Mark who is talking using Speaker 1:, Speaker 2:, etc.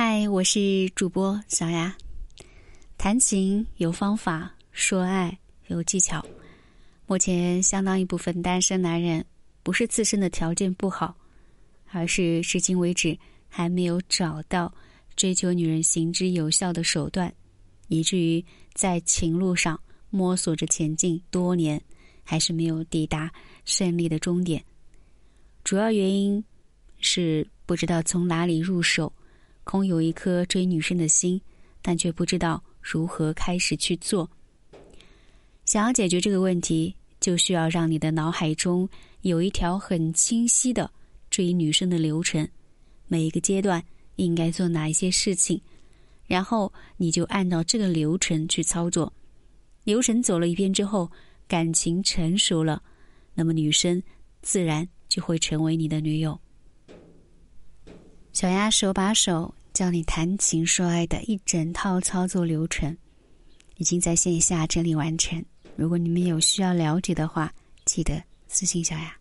Speaker 1: 嗨，我是主播小雅。谈情有方法，说爱有技巧。目前相当一部分单身男人，不是自身的条件不好，而是至今为止还没有找到追求女人行之有效的手段，以至于在情路上摸索着前进多年，还是没有抵达胜利的终点。主要原因是不知道从哪里入手。空有一颗追女生的心，但却不知道如何开始去做。想要解决这个问题，就需要让你的脑海中有一条很清晰的追女生的流程，每一个阶段应该做哪一些事情，然后你就按照这个流程去操作。流程走了一遍之后，感情成熟了，那么女生自然就会成为你的女友。小鸭手把手。教你谈情说爱的一整套操作流程，已经在线下整理完成。如果你们有需要了解的话，记得私信小雅。